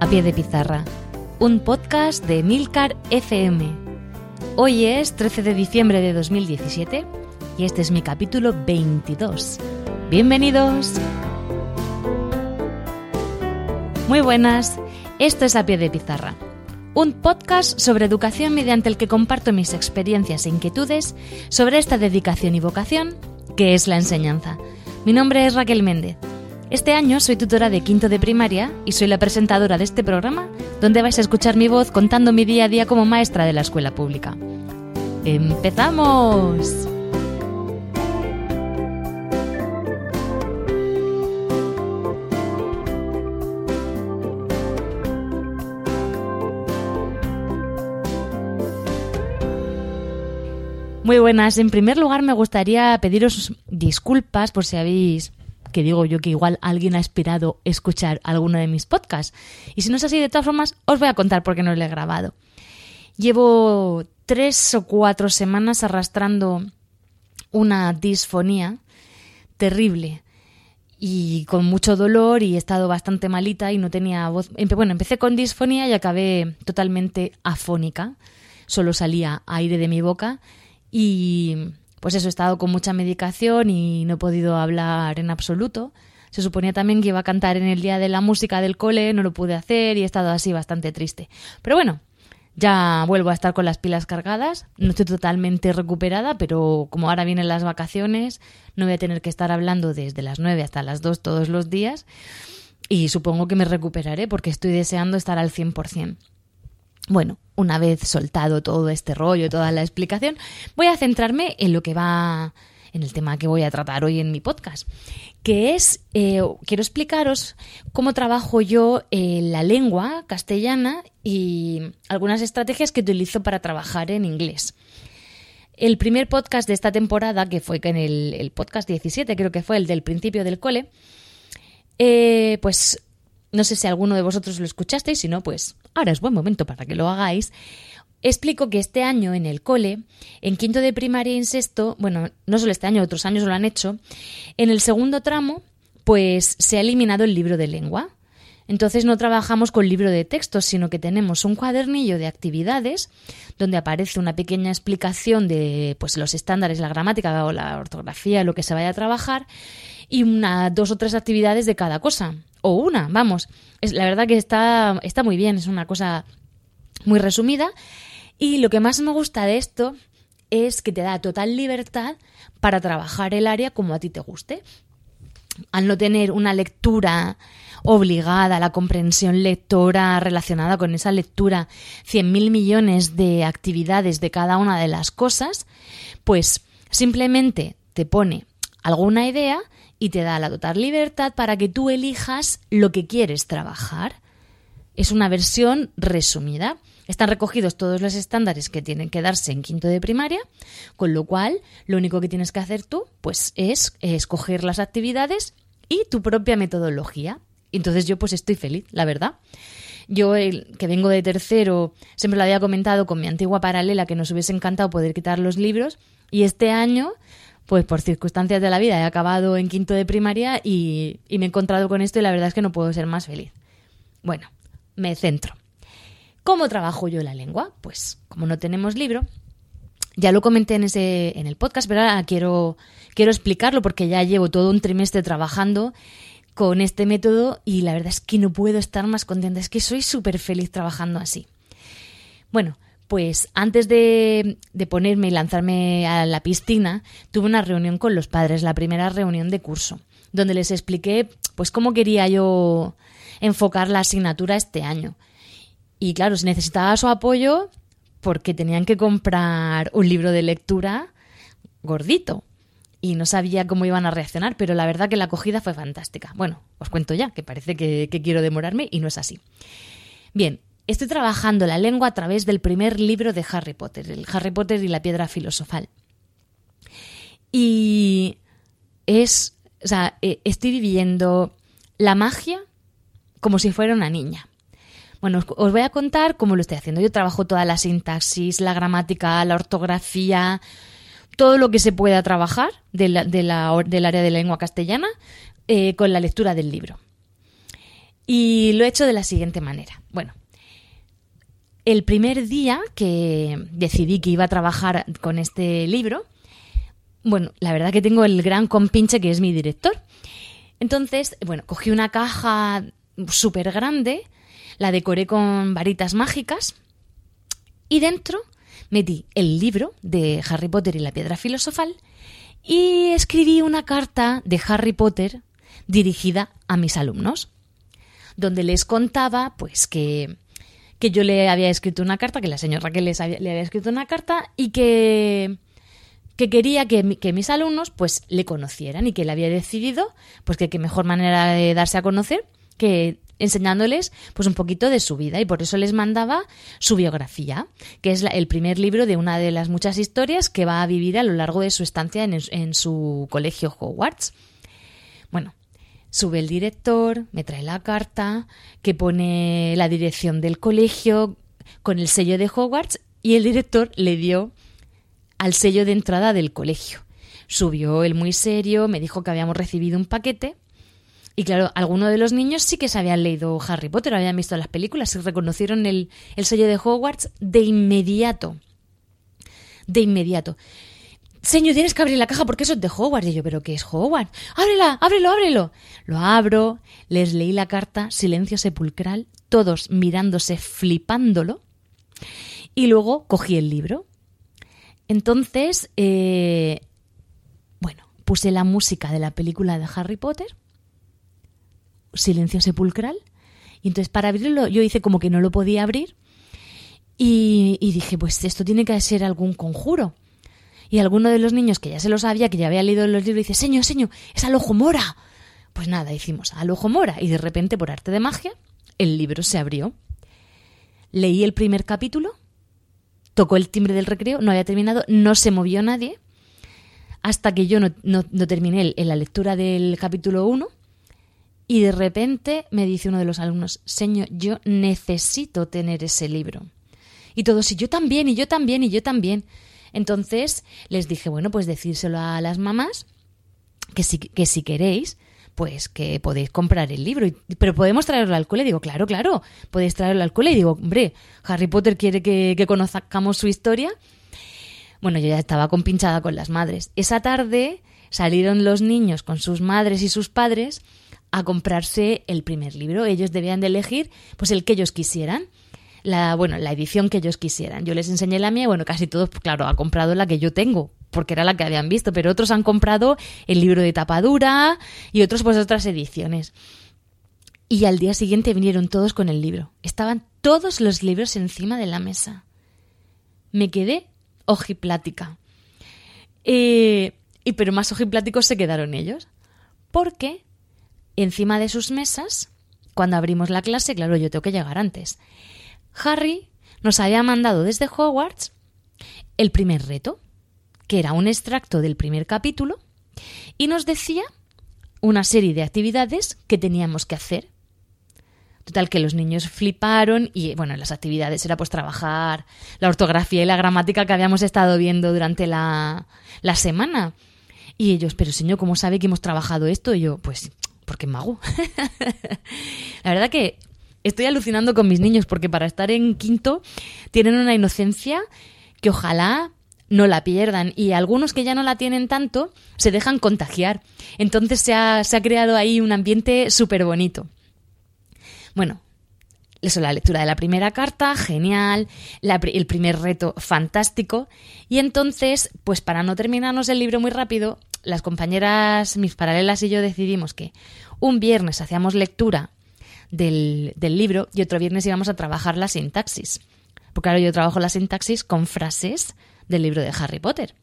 A Pie de Pizarra, un podcast de Milcar FM. Hoy es 13 de diciembre de 2017 y este es mi capítulo 22. Bienvenidos. Muy buenas, esto es A Pie de Pizarra, un podcast sobre educación mediante el que comparto mis experiencias e inquietudes sobre esta dedicación y vocación que es la enseñanza. Mi nombre es Raquel Méndez este año soy tutora de quinto de primaria y soy la presentadora de este programa donde vais a escuchar mi voz contando mi día a día como maestra de la escuela pública. ¡Empezamos! Muy buenas. En primer lugar, me gustaría pediros disculpas por si habéis que digo yo que igual alguien ha esperado escuchar alguno de mis podcasts. Y si no es así, de todas formas, os voy a contar por qué no lo he grabado. Llevo tres o cuatro semanas arrastrando una disfonía terrible y con mucho dolor y he estado bastante malita y no tenía voz. Bueno, empecé con disfonía y acabé totalmente afónica. Solo salía aire de mi boca y pues eso, he estado con mucha medicación y no he podido hablar en absoluto. Se suponía también que iba a cantar en el día de la música del cole, no lo pude hacer y he estado así bastante triste. Pero bueno, ya vuelvo a estar con las pilas cargadas. No estoy totalmente recuperada, pero como ahora vienen las vacaciones, no voy a tener que estar hablando desde las 9 hasta las 2 todos los días. Y supongo que me recuperaré porque estoy deseando estar al 100%. Bueno, una vez soltado todo este rollo, toda la explicación, voy a centrarme en lo que va en el tema que voy a tratar hoy en mi podcast, que es, eh, quiero explicaros cómo trabajo yo la lengua castellana y algunas estrategias que utilizo para trabajar en inglés. El primer podcast de esta temporada, que fue en el, el podcast 17, creo que fue el del principio del cole, eh, pues no sé si alguno de vosotros lo escuchasteis, si no, pues ahora es buen momento para que lo hagáis. Explico que este año en el cole, en quinto de primaria y en sexto, bueno, no solo este año, otros años lo han hecho, en el segundo tramo, pues se ha eliminado el libro de lengua. Entonces no trabajamos con libro de textos, sino que tenemos un cuadernillo de actividades donde aparece una pequeña explicación de pues, los estándares, la gramática o la ortografía, lo que se vaya a trabajar, y una, dos o tres actividades de cada cosa o una, vamos. Es, la verdad que está, está muy bien, es una cosa muy resumida. Y lo que más me gusta de esto es que te da total libertad para trabajar el área como a ti te guste. Al no tener una lectura obligada, la comprensión lectora relacionada con esa lectura, 100.000 millones de actividades de cada una de las cosas, pues simplemente te pone alguna idea y te da la total libertad para que tú elijas lo que quieres trabajar. Es una versión resumida. Están recogidos todos los estándares que tienen que darse en quinto de primaria, con lo cual lo único que tienes que hacer tú pues es escoger las actividades y tu propia metodología. Entonces yo pues estoy feliz, la verdad. Yo, el, que vengo de tercero, siempre lo había comentado con mi antigua paralela que nos hubiese encantado poder quitar los libros y este año pues por circunstancias de la vida he acabado en quinto de primaria y, me he encontrado con esto y la verdad es que no puedo ser más feliz. Bueno, me centro. ¿Cómo trabajo yo la lengua? Pues como no tenemos libro, ya lo comenté en ese en el podcast, pero ahora quiero quiero explicarlo porque ya llevo todo un trimestre trabajando con este método y la verdad es que no puedo estar más contenta, es que soy súper feliz trabajando así. Bueno, pues antes de, ponerme y lanzarme a la piscina, tuve una reunión con los padres, la primera reunión de curso, donde les expliqué pues cómo quería yo enfocar la asignatura este año. Y claro, se necesitaba su apoyo porque tenían que comprar un libro de lectura gordito. Y no sabía cómo iban a reaccionar, pero la verdad que la acogida fue fantástica. Bueno, os cuento ya, que parece que quiero demorarme y no es así. Bien, Estoy trabajando la lengua a través del primer libro de Harry Potter, el Harry Potter y la piedra filosofal. Y es, o sea, eh, estoy viviendo la magia como si fuera una niña. Bueno, os voy a contar cómo lo estoy haciendo. Yo trabajo toda la sintaxis, la gramática, la ortografía, todo lo que se pueda trabajar del área de la lengua castellana eh, con la lectura del libro. Y lo he hecho de la siguiente manera. Bueno, el primer día que decidí que iba a trabajar con este libro, bueno, la verdad que tengo el gran compinche que es mi director. Entonces, bueno, cogí una caja súper grande, la decoré con varitas mágicas y dentro metí el libro de Harry Potter y la piedra filosofal y escribí una carta de Harry Potter dirigida a mis alumnos, donde les contaba pues que, que yo le había escrito una carta, que la señora Raquel les había, le había escrito una carta y que, que quería que, mis alumnos pues le conocieran y que le había decidido pues que qué mejor manera de darse a conocer que enseñándoles pues un poquito de su vida y por eso les mandaba su biografía, que es el primer libro de una de las muchas historias que va a vivir a lo largo de su estancia en, en su colegio Hogwarts. Sube el director, me trae la carta que pone la dirección del colegio con el sello de Hogwarts y el director le dio al sello de entrada del colegio. Subió él muy serio, me dijo que habíamos recibido un paquete y claro, algunos de los niños sí que se habían leído Harry Potter, habían visto las películas y reconocieron el, el sello de Hogwarts de inmediato. De inmediato. Señor, tienes que abrir la caja porque eso es de Hogwarts. Y yo, ¿pero qué es Hogwarts? ¡Ábrela! ¡Ábrelo! ¡Ábrelo! Lo abro, les leí la carta, silencio sepulcral, todos mirándose, flipándolo. Y luego cogí el libro. Entonces, eh, bueno, puse la música de la película de Harry Potter silencio sepulcral. Y entonces para abrirlo yo hice como que no lo podía abrir y, dije, pues esto tiene que ser algún conjuro. Y alguno de los niños que ya se lo sabía, que ya había leído los libros, dice, señor, señor, es al ojo mora. Pues nada, hicimos al ojo mora y de repente, por arte de magia, el libro se abrió. Leí el primer capítulo, tocó el timbre del recreo, no había terminado, no se movió nadie, hasta que yo no, no, no terminé en la lectura del capítulo 1 y de repente me dice uno de los alumnos, Señor, yo necesito tener ese libro. Y todos, y yo también, y yo también, y yo también. Entonces les dije, bueno, pues decírselo a las mamás, que si, que si queréis, pues que podéis comprar el libro. Pero podemos traerlo al cole. Digo, claro, claro, podéis traerlo al cole. Y digo, hombre, Harry Potter quiere que, que conozcamos su historia. Bueno, yo ya estaba compinchada con las madres. Esa tarde salieron los niños con sus madres y sus padres a comprarse el primer libro. Ellos debían de elegir pues el que ellos quisieran. La, bueno, la edición que ellos quisieran. Yo les enseñé la mía, bueno, casi todos, claro, han comprado la que yo tengo, porque era la que habían visto, pero otros han comprado el libro de tapadura y otros pues otras ediciones. Y al día siguiente vinieron todos con el libro. Estaban todos los libros encima de la mesa. Me quedé ojiplática. Eh, y pero más ojipláticos se quedaron ellos. Porque encima de sus mesas, cuando abrimos la clase, claro, yo tengo que llegar antes, Harry nos había mandado desde Hogwarts el primer reto, que era un extracto del primer capítulo, y nos decía una serie de actividades que teníamos que hacer. Total, que los niños fliparon y, bueno, las actividades era pues trabajar la ortografía y la gramática que habíamos estado viendo durante la, la semana. Y ellos, pero señor, ¿cómo sabe que hemos trabajado esto? Y yo, pues porque mago. la verdad que estoy alucinando con mis niños porque para estar en quinto tienen una inocencia que ojalá no la pierdan y algunos que ya no la tienen tanto se dejan contagiar. Entonces se ha, creado ahí un ambiente súper bonito. Bueno, eso, la lectura de la primera carta, genial, el primer reto, fantástico. Y entonces, pues para no terminarnos el libro muy rápido, las compañeras, mis paralelas y yo decidimos que un viernes hacíamos lectura del, libro y otro viernes íbamos a trabajar la sintaxis. Porque ahora yo trabajo la sintaxis con frases del libro de Harry Potter,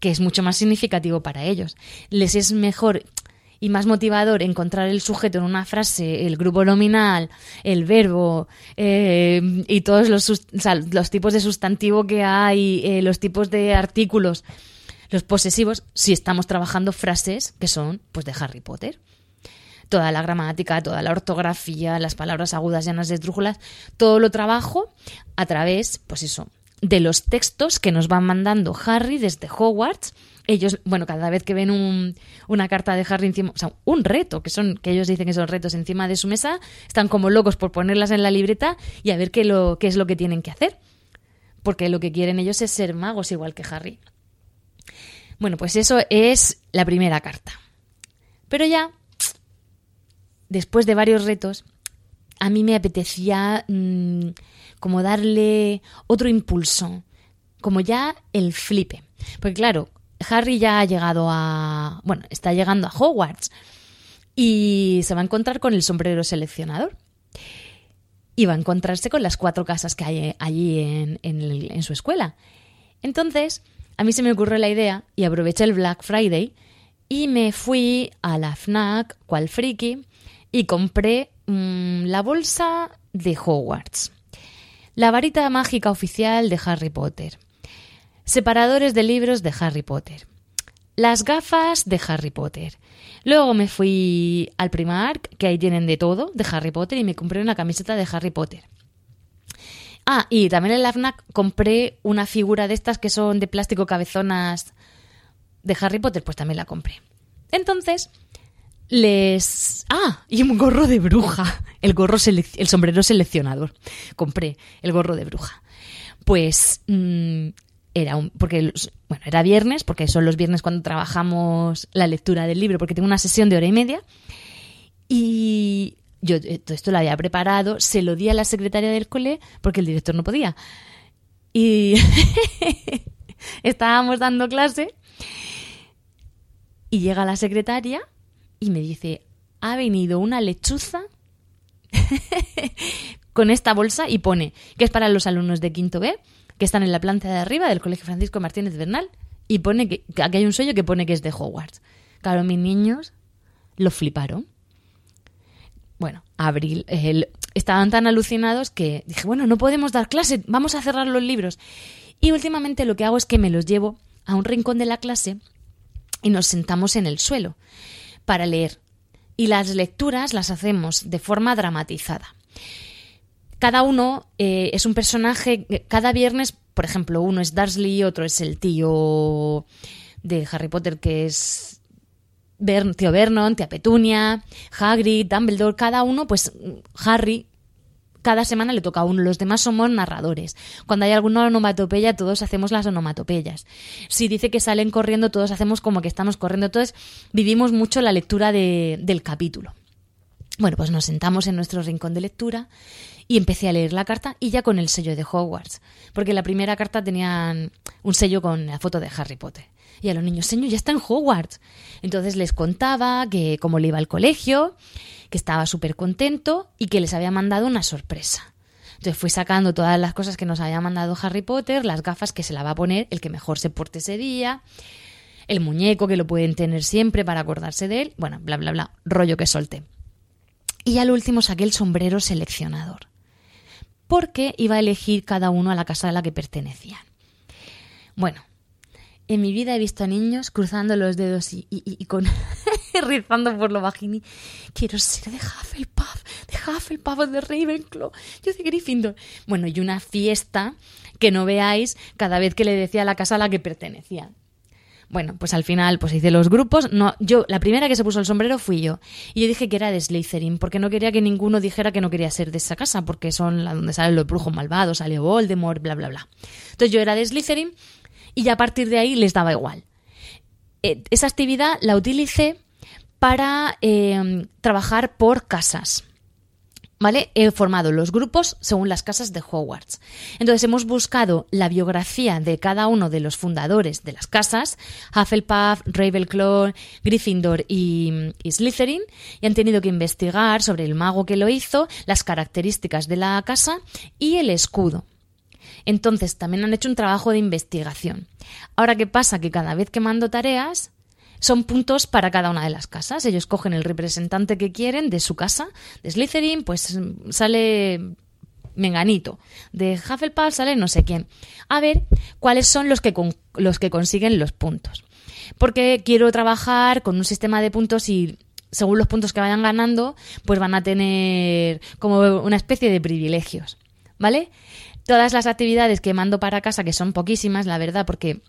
que es mucho más significativo para ellos. Les es mejor y más motivador encontrar el sujeto en una frase, el grupo nominal, el verbo eh, y todos los, los, tipos de sustantivo que hay, eh, los tipos de artículos los posesivos si estamos trabajando frases que son pues de Harry Potter. Toda la gramática, toda la ortografía, las palabras agudas llenas de esdrújulas, todo lo trabajo a través, pues eso, de los textos que nos van mandando Harry desde Hogwarts. Ellos, bueno, cada vez que ven un- una carta de Harry encima, o sea, un reto, que son, que ellos dicen que son retos encima de su mesa, están como locos por ponerlas en la libreta y a ver qué, lo, qué es lo que tienen que hacer. Porque lo que quieren ellos es ser magos igual que Harry. Bueno, pues eso es la primera carta. Pero ya, después de varios retos, a mí me apetecía mm, como darle otro impulso, como ya el flipe. Porque claro, Harry ya ha llegado a... Bueno, está llegando a Hogwarts y se va a encontrar con el sombrero seleccionador. Y va a encontrarse con las cuatro casas que hay allí en, en su escuela. Entonces, a mí se me ocurrió la idea y aproveché el Black Friday y me fui a la FNAC, cual friki, y compré mm, la bolsa de Hogwarts, la varita mágica oficial de Harry Potter, separadores de libros de Harry Potter, las gafas de Harry Potter. Luego me fui al Primark, que ahí tienen de todo de Harry Potter, y me compré una camiseta de Harry Potter. Ah, y también en la FNAC compré una figura de estas que son de plástico cabezonas de Harry Potter, pues también la compré. Entonces, les... Ah, y un gorro de bruja. El, gorro el sombrero seleccionador. Compré el gorro de bruja. Pues mm, era. Porque, bueno, era viernes, porque son los viernes cuando trabajamos la lectura del libro, porque tengo una sesión de hora y media. Y yo eh, todo esto lo había preparado, se lo di a la secretaria del cole porque el director no podía. Y estábamos dando clase y llega la secretaria y me dice, ha venido una lechuza con esta bolsa y pone que es para los alumnos de quinto B que están en la planta de arriba del Colegio Francisco Martínez Bernal y pone que, aquí hay un sello que pone que es de Hogwarts. Claro, mis niños lo fliparon. Bueno, abril, estaban tan alucinados que dije, bueno, no podemos dar clase, vamos a cerrar los libros. Y últimamente lo que hago es que me los llevo a un rincón de la clase y nos sentamos en el suelo para leer. Y las lecturas las hacemos de forma dramatizada. Cada uno eh, es un personaje, cada viernes, por ejemplo, uno es Dursley, otro es el tío de Harry Potter que es tío Vernon, tía Petunia, Hagrid, Dumbledore, cada uno, pues Harry, cada semana le toca a uno. Los demás somos narradores. Cuando hay alguna onomatopeya, todos hacemos las onomatopeyas. Si dice que salen corriendo, todos hacemos como que estamos corriendo. Entonces, vivimos mucho la lectura de- del capítulo. Bueno, pues nos sentamos en nuestro rincón de lectura y empecé a leer la carta y ya con el sello de Hogwarts, porque la primera carta tenían un sello con la foto de Harry Potter. Y a los niños, señor, ya está en Hogwarts. Entonces les contaba que cómo le iba al colegio, que estaba súper contento y que les había mandado una sorpresa. Entonces fui sacando todas las cosas que nos había mandado Harry Potter, las gafas que se la va a poner el que mejor se porte ese día, el muñeco que lo pueden tener siempre para acordarse de él, bueno, bla, bla, bla, rollo que solté. Y al último saqué el sombrero seleccionador, porque iba a elegir cada uno a la casa a la que pertenecían. Bueno, en mi vida he visto a niños cruzando los dedos y, y- y con rizando por lo bajini. Quiero ser de Hufflepuff, de Hufflepuff o de Ravenclaw, yo de Gryffindor. Bueno, y una fiesta que no veáis cada vez que le decía la casa a la que pertenecía. Bueno, pues al final pues hice los grupos. No, yo, la primera que se puso el sombrero fui yo. Y yo dije que era de Slytherin, porque no quería que ninguno dijera que no quería ser de esa casa, porque son la donde salen los brujos malvados, salió Voldemort, bla, bla, bla. Entonces yo era de Slytherin y ya a partir de ahí les daba igual. Eh, esa actividad la utilicé para eh, trabajar por casas. ¿Vale? He formado los grupos según las casas de Hogwarts. Entonces hemos buscado la biografía de cada uno de los fundadores de las casas, Hufflepuff, Ravenclaw, Gryffindor y, y Slytherin, y han tenido que investigar sobre el mago que lo hizo, las características de la casa y el escudo. Entonces también han hecho un trabajo de investigación. Ahora, ¿qué pasa? Que cada vez que mando tareas, son puntos para cada una de las casas. Ellos cogen el representante que quieren de su casa. De Slytherin, pues sale Menganito. De Hufflepuff sale no sé quién. A ver cuáles son los que, con- los que consiguen los puntos. Porque quiero trabajar con un sistema de puntos y según los puntos que vayan ganando, pues van a tener como una especie de privilegios. ¿Vale? Todas las actividades que mando para casa, que son poquísimas, la verdad, porque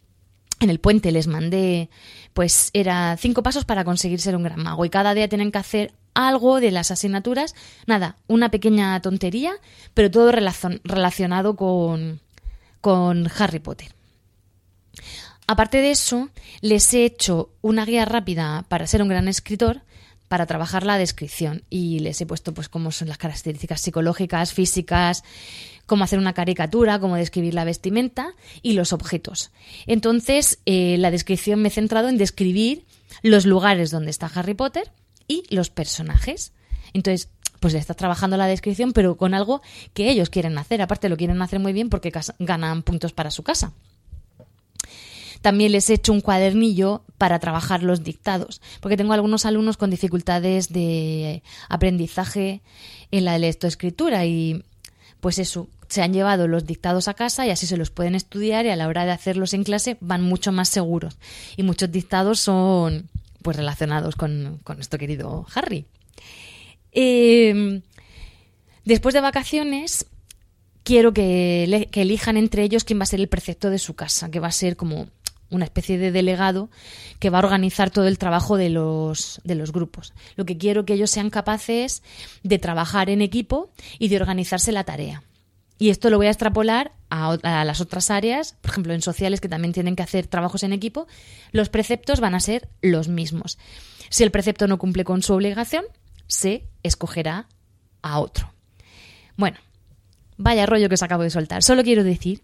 en el puente les mandé, pues era cinco pasos para conseguir ser un gran mago y cada día tienen que hacer algo de las asignaturas, nada, una pequeña tontería, pero todo relacionado con, con Harry Potter. Aparte de eso, les he hecho una guía rápida para ser un gran escritor, para trabajar la descripción y les he puesto pues cómo son las características psicológicas, físicas, cómo hacer una caricatura, cómo describir la vestimenta y los objetos. Entonces, eh, la descripción me he centrado en describir los lugares donde está Harry Potter y los personajes. Entonces, pues le está trabajando la descripción, pero con algo que ellos quieren hacer. Aparte, lo quieren hacer muy bien porque ganan puntos para su casa. También les he hecho un cuadernillo para trabajar los dictados, porque tengo algunos alumnos con dificultades de aprendizaje en la lectoescritura y pues eso, se han llevado los dictados a casa y así se los pueden estudiar y a la hora de hacerlos en clase van mucho más seguros. Y muchos dictados son pues relacionados con, nuestro querido Harry. Em, después de vacaciones, quiero que, que, elijan entre ellos quién va a ser el precepto de su casa, que va a ser como una especie de delegado que va a organizar todo el trabajo de los, de los grupos. Lo que quiero que ellos sean capaces de trabajar en equipo y de organizarse la tarea. Y esto lo voy a extrapolar a, a, las otras áreas, por ejemplo, en sociales que también tienen que hacer trabajos en equipo, los preceptos van a ser los mismos. Si el precepto no cumple con su obligación, se escogerá a otro. Bueno, vaya rollo que os acabo de soltar. Solo quiero decir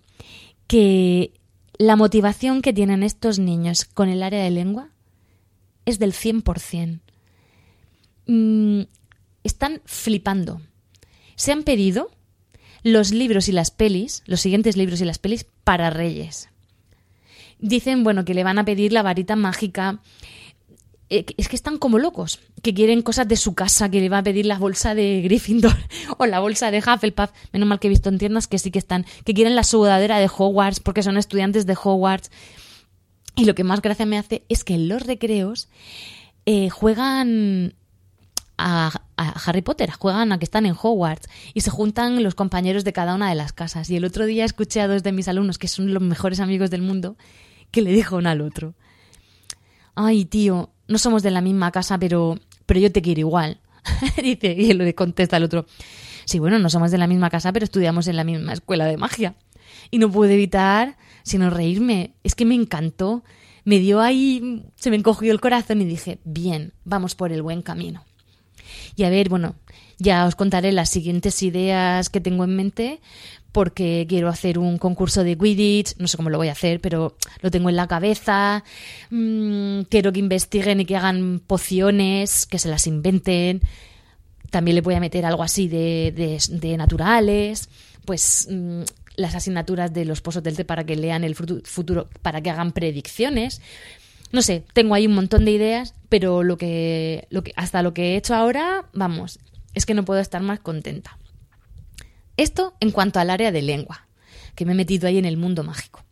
que la motivación que tienen estos niños con el área de lengua es del 100%. Mm, están flipando. Se han pedido los libros y las pelis, los siguientes libros y las pelis para Reyes. Dicen, bueno, que le van a pedir la varita mágica, es que están como locos, que quieren cosas de su casa, que le va a pedir la bolsa de Gryffindor o la bolsa de Hufflepuff, menos mal que he visto en tiendas que sí que están, que quieren la sudadera de Hogwarts porque son estudiantes de Hogwarts. Y lo que más gracia me hace es que en los recreos eh, juegan a, Harry Potter, juegan a que están en Hogwarts y se juntan los compañeros de cada una de las casas. Y el otro día escuché a dos de mis alumnos, que son los mejores amigos del mundo, que le dijo uno al otro. Ay, tío, no somos de la misma casa, pero, pero yo te quiero igual. Dice, y él le contesta al otro, sí, bueno, no somos de la misma casa, pero estudiamos en la misma escuela de magia. Y no pude evitar sino reírme. Es que me encantó. Me dio ahí, se me encogió el corazón y dije, bien, vamos por el buen camino. Y a ver, bueno, ya os contaré las siguientes ideas que tengo en mente, porque quiero hacer un concurso de Quidditch, no sé cómo lo voy a hacer, pero lo tengo en la cabeza. Mm, quiero que investiguen y que hagan pociones, que se las inventen. También le voy a meter algo así de, de, naturales, pues mm, las asignaturas de los pozos del para que lean el futuro, para que hagan predicciones. No sé, tengo ahí un montón de ideas, pero lo que, lo que hasta lo que he hecho ahora, vamos, es que no puedo estar más contenta. Esto en cuanto al área de lengua, que me he metido ahí en el mundo mágico.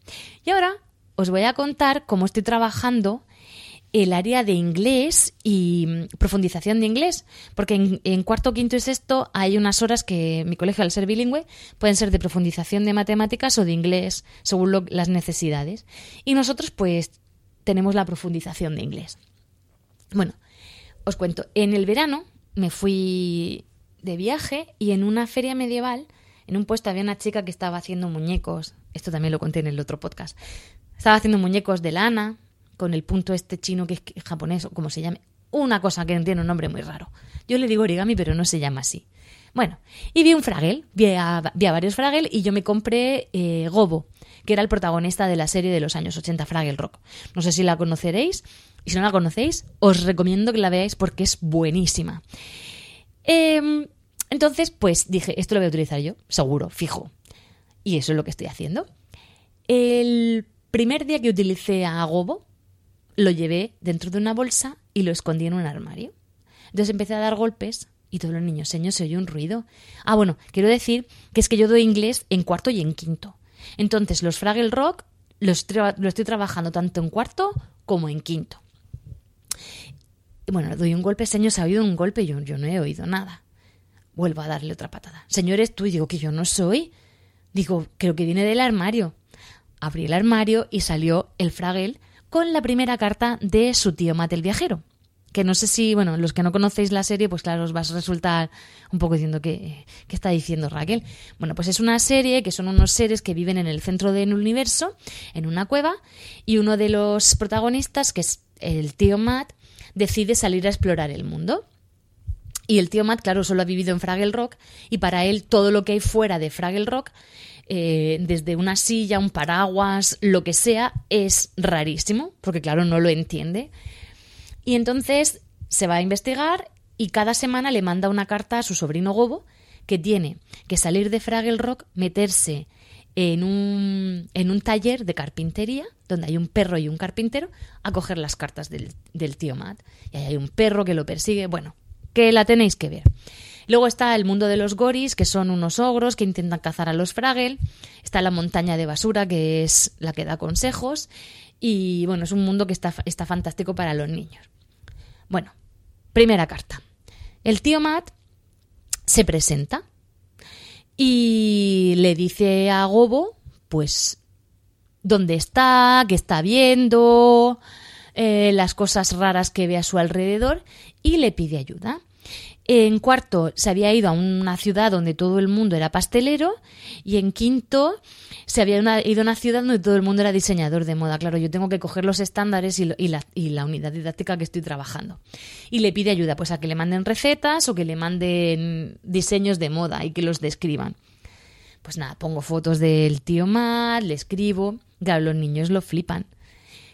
Y ahora os voy a contar cómo estoy trabajando el área de inglés y mm, profundización de inglés, porque en, cuarto, quinto y sexto hay unas horas que mi colegio, al ser bilingüe, pueden ser de profundización de matemáticas o de inglés, según las necesidades. Y nosotros, pues, tenemos la profundización de inglés. Bueno, os cuento, en el verano me fui de viaje y en una feria medieval en un puesto había una chica que estaba haciendo muñecos. Esto también lo conté en el otro podcast. Estaba haciendo muñecos de lana, con el punto este chino que es japonés o como se llame. Una cosa que tiene un nombre muy raro. Yo le digo origami, pero no se llama así. Bueno, y vi un fragel, vi a, varios fragel y yo me compré eh, Gobo, que era el protagonista de la serie de los años 80, Fraggle Rock. No sé si la conoceréis, y si no la conocéis, os recomiendo que la veáis porque es buenísima. Eh, entonces, pues dije, esto lo voy a utilizar yo, seguro, fijo. Y eso es lo que estoy haciendo. El primer día que utilicé a Gobo, lo llevé dentro de una bolsa y lo escondí en un armario. Entonces empecé a dar golpes y todos los niños, señor, se oye un ruido. Ah, bueno, quiero decir que es que yo doy inglés en cuarto y en quinto. Entonces, los Fraggle Rock lo estoy trabajando tanto en cuarto como en quinto. bueno, doy un golpe, señor, se ha oído un golpe, yo, yo no he oído nada vuelvo a darle otra patada. Señor, tú, y digo que yo no soy. Digo, creo que viene del armario. Abrí el armario y salió el Fraggle con la primera carta de su tío Matt el viajero. Que no sé si, bueno, los que no conocéis la serie, pues claro, os va a resultar un poco diciendo que, ¿qué está diciendo Raquel? Bueno, pues es una serie que son unos seres que viven en el centro del universo, en una cueva, y uno de los protagonistas, que es el tío Matt, decide salir a explorar el mundo. Y el tío Matt, claro, solo ha vivido en Fraggle Rock, y para él todo lo que hay fuera de Fraggle Rock eh, desde una silla, un paraguas, lo que sea, es rarísimo, porque claro, no lo entiende. Y entonces se va a investigar y cada semana le manda una carta a su sobrino Gobo que tiene que salir de Fraggle Rock, meterse en un, en un taller de carpintería, donde hay un perro y un carpintero, a coger las cartas del, del tío Matt. Y ahí hay un perro que lo persigue. Bueno, que la tenéis que ver. Luego está el mundo de los goris, que son unos ogros que intentan cazar a los Fraggle. Está la montaña de basura, que es la que da consejos. Y bueno, es un mundo que está, está fantástico para los niños. Bueno, primera carta. El tío Matt se presenta y le dice a Gobo, pues, dónde está, qué está viendo, eh, las cosas raras que ve a su alrededor y le pide ayuda. En cuarto se había ido a una ciudad donde todo el mundo era pastelero y en quinto se había ido a una ciudad donde todo el mundo era diseñador de moda. Claro, yo tengo que coger los estándares y, la, unidad didáctica que estoy trabajando. Y le pide ayuda, pues a que le manden recetas o que le manden diseños de moda y que los describan. Pues nada, pongo fotos del tío Matt, le escribo. Claro, los niños lo flipan.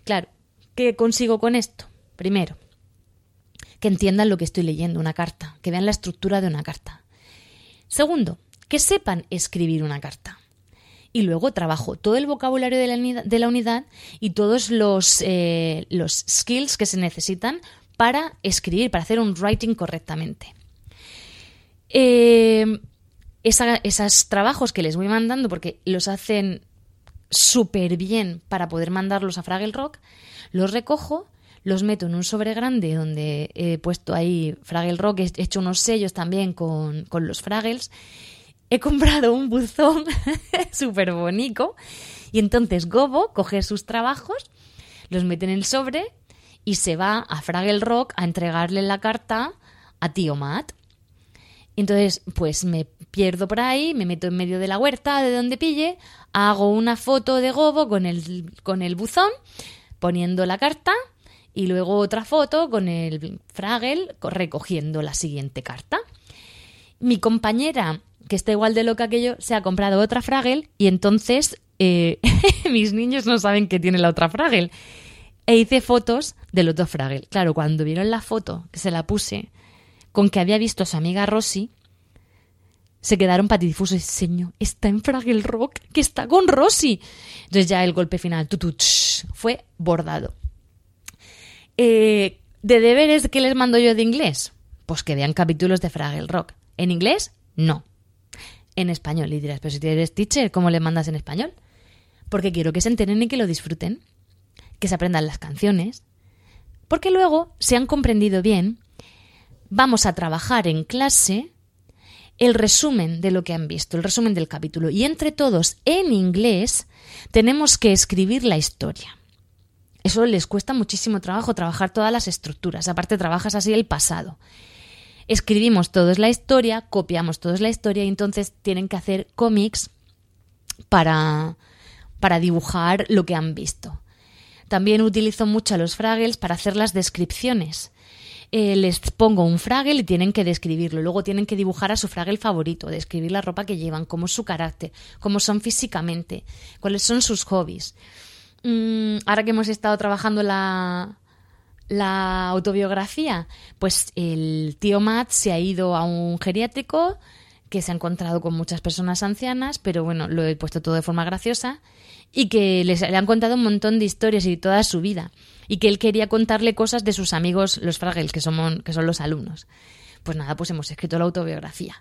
Claro, ¿qué consigo con esto? Primero, que entiendan lo que estoy leyendo, una carta, que vean la estructura de una carta. Segundo, que sepan escribir una carta. Y luego trabajo todo el vocabulario de la unidad, y todos los, eh, los skills que se necesitan para escribir, para hacer un writing correctamente. Eh, esos trabajos que les voy mandando, porque los hacen súper bien para poder mandarlos a Fraggle Rock, los recojo los meto en un sobre grande donde he puesto ahí Fraggle Rock, he hecho unos sellos también con, los Fraggles. He comprado un buzón súper bonito y entonces Gobo coge sus trabajos, los mete en el sobre y se va a Fraggle Rock a entregarle la carta a tío Matt. Entonces, pues me pierdo por ahí, me meto en medio de la huerta de donde pille, hago una foto de Gobo con el, con el buzón, poniendo la carta y luego otra foto con el Fraggle recogiendo la siguiente carta. Mi compañera, que está igual de loca que yo, se ha comprado otra Fraggle y entonces eh, mis niños no saben que tiene la otra Fraggle. E hice fotos del otro Fraggle. Claro, cuando vieron la foto, que se la puse, con que había visto a su amiga Rosy, se quedaron patidifusos. Señor, está en Fraggle Rock, que está con Rosy. Entonces ya el golpe final fue bordado. Eh, ¿De deberes que les mando yo de inglés? Pues que vean capítulos de Fraggle Rock. ¿En inglés? No. En español. Y dirás, pero si eres teacher, ¿cómo le mandas en español? Porque quiero que se enteren y que lo disfruten. Que se aprendan las canciones. Porque luego, si han comprendido bien, vamos a trabajar en clase el resumen de lo que han visto, el resumen del capítulo. Y entre todos, en inglés, tenemos que escribir la historia. Eso les cuesta muchísimo trabajo, trabajar todas las estructuras. Aparte, trabajas así el pasado. Escribimos todos la historia, copiamos todos la historia y entonces tienen que hacer cómics para, para dibujar lo que han visto. También utilizo mucho a los Fraggles para hacer las descripciones. Eh, les pongo un Fraggle y tienen que describirlo. Luego tienen que dibujar a su Fraggle favorito, describir la ropa que llevan, cómo es su carácter, cómo son físicamente, cuáles son sus hobbies. Mm, ahora que hemos estado trabajando la, autobiografía, pues el tío Matt se ha ido a un geriátrico que se ha encontrado con muchas personas ancianas, pero bueno, lo he puesto todo de forma graciosa, y que les, le han contado un montón de historias y toda su vida, y que él quería contarle cosas de sus amigos, los Fraggles, que, que son los alumnos. Pues nada, pues hemos escrito la autobiografía.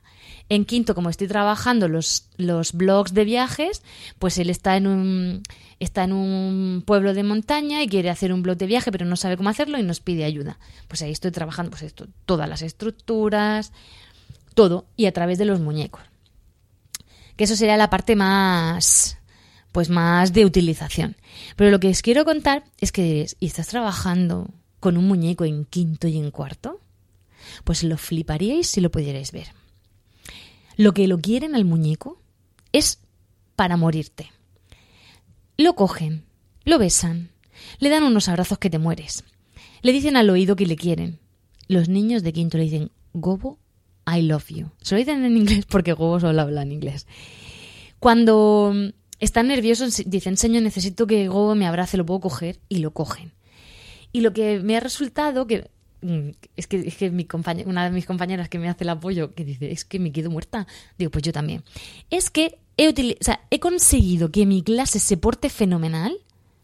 En quinto, como estoy trabajando los, los blogs de viajes, pues él está en un está en un pueblo de montaña y quiere hacer un blog de viaje, pero no sabe cómo hacerlo y nos pide ayuda. Pues ahí estoy trabajando pues esto, todas las estructuras, todo, y a través de los muñecos. Que eso sería la parte más, pues más de utilización. Pero lo que os quiero contar es que ¿y estás trabajando con un muñeco en quinto y en cuarto? Pues lo fliparíais si lo pudierais ver. Lo que lo quieren al muñeco es para morirte. Lo cogen, lo besan, le dan unos abrazos que te mueres. Le dicen al oído que le quieren. Los niños de quinto le dicen, Gobo, I love you. Se lo dicen en inglés porque Gobo solo habla en inglés. Cuando están nerviosos, dicen, señor, necesito que Gobo me abrace, lo puedo coger, y lo cogen. Y lo que me ha resultado, que mm, es que, es que mi una de mis compañeras que me hace el apoyo, que dice, es que me quedo muerta, digo, pues yo también, es que he, he conseguido que mi clase se porte fenomenal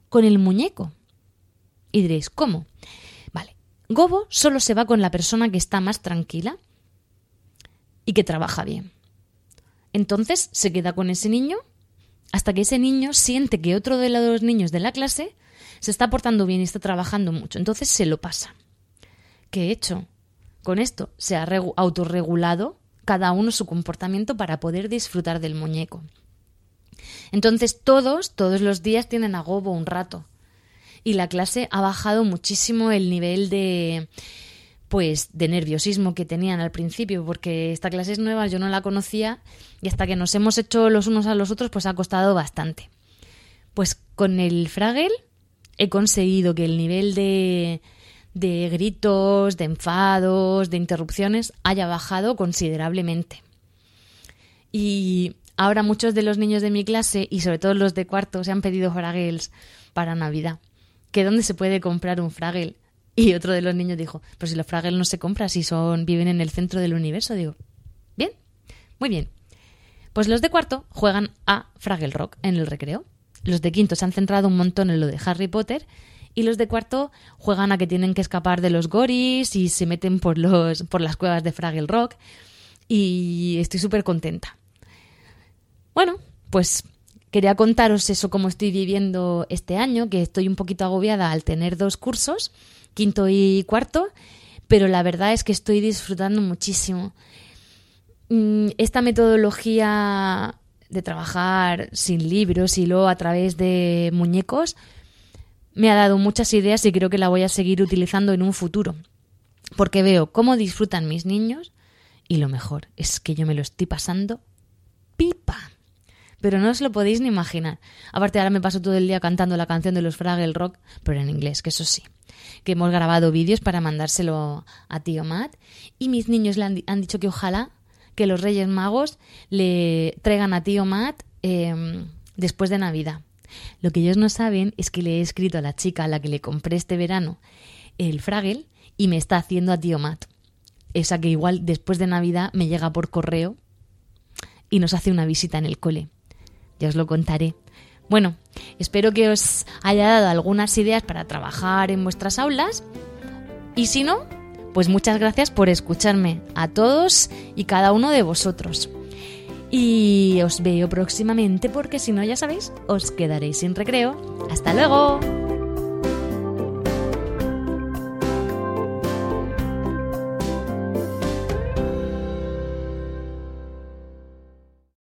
con el muñeco. Y diréis, ¿cómo? Vale, Gobo solo se va con la persona que está más tranquila y que trabaja bien. Entonces se queda con ese niño hasta que ese niño siente que otro de los niños de la clase se está portando bien y está trabajando mucho. Entonces se lo pasa. ¿Qué he hecho? Con esto se ha autorregulado cada uno su comportamiento para poder disfrutar del muñeco. Entonces todos, todos los días tienen agobo un rato. Y la clase ha bajado muchísimo el nivel de pues de nerviosismo que tenían al principio, porque esta clase es nueva, yo no la conocía y hasta que nos hemos hecho los unos a los otros pues ha costado bastante. Pues con el Fraggle he conseguido que el nivel de, de gritos, de enfados, de interrupciones haya bajado considerablemente. Y Ahora muchos de los niños de mi clase y sobre todo los de cuarto se han pedido fraggles para Navidad. ¿Que dónde se puede comprar un fraggle? Y otro de los niños dijo, pues si los fraggles no se compran, si son viven en el centro del universo. Digo, bien, muy bien. Pues los de cuarto juegan a Fraggle Rock en el recreo. Los de quinto se han centrado un montón en lo de Harry Potter y los de cuarto juegan a que tienen que escapar de los goris y se meten por, los, por las cuevas de Fraggle Rock y estoy súper contenta. Bueno, pues quería contaros eso como estoy viviendo este año, que estoy un poquito agobiada al tener dos cursos, quinto y cuarto, pero la verdad es que estoy disfrutando muchísimo. Mm, esta metodología de trabajar sin libros y luego a través de muñecos me ha dado muchas ideas y creo que la voy a seguir utilizando en un futuro, porque veo cómo disfrutan mis niños y lo mejor es que yo me lo estoy pasando pipa pero no os lo podéis ni imaginar. Aparte, ahora me paso todo el día cantando la canción de los Fraggle Rock, pero en inglés, que eso sí. Que hemos grabado vídeos para mandárselo a tío Matt. Y mis niños le han, dicho que ojalá que los Reyes Magos le traigan a tío Matt em, después de Navidad. Lo que ellos no saben es que le he escrito a la chica a la que le compré este verano el Fraggle y me está haciendo a tío Matt. Esa que igual después de Navidad me llega por correo y nos hace una visita en el cole ya os lo contaré. Bueno, espero que os haya dado algunas ideas para trabajar en vuestras aulas y si no, pues muchas gracias por escucharme a todos y cada uno de vosotros. Y os veo próximamente porque si no, ya sabéis, os quedaréis sin recreo. Hasta luego.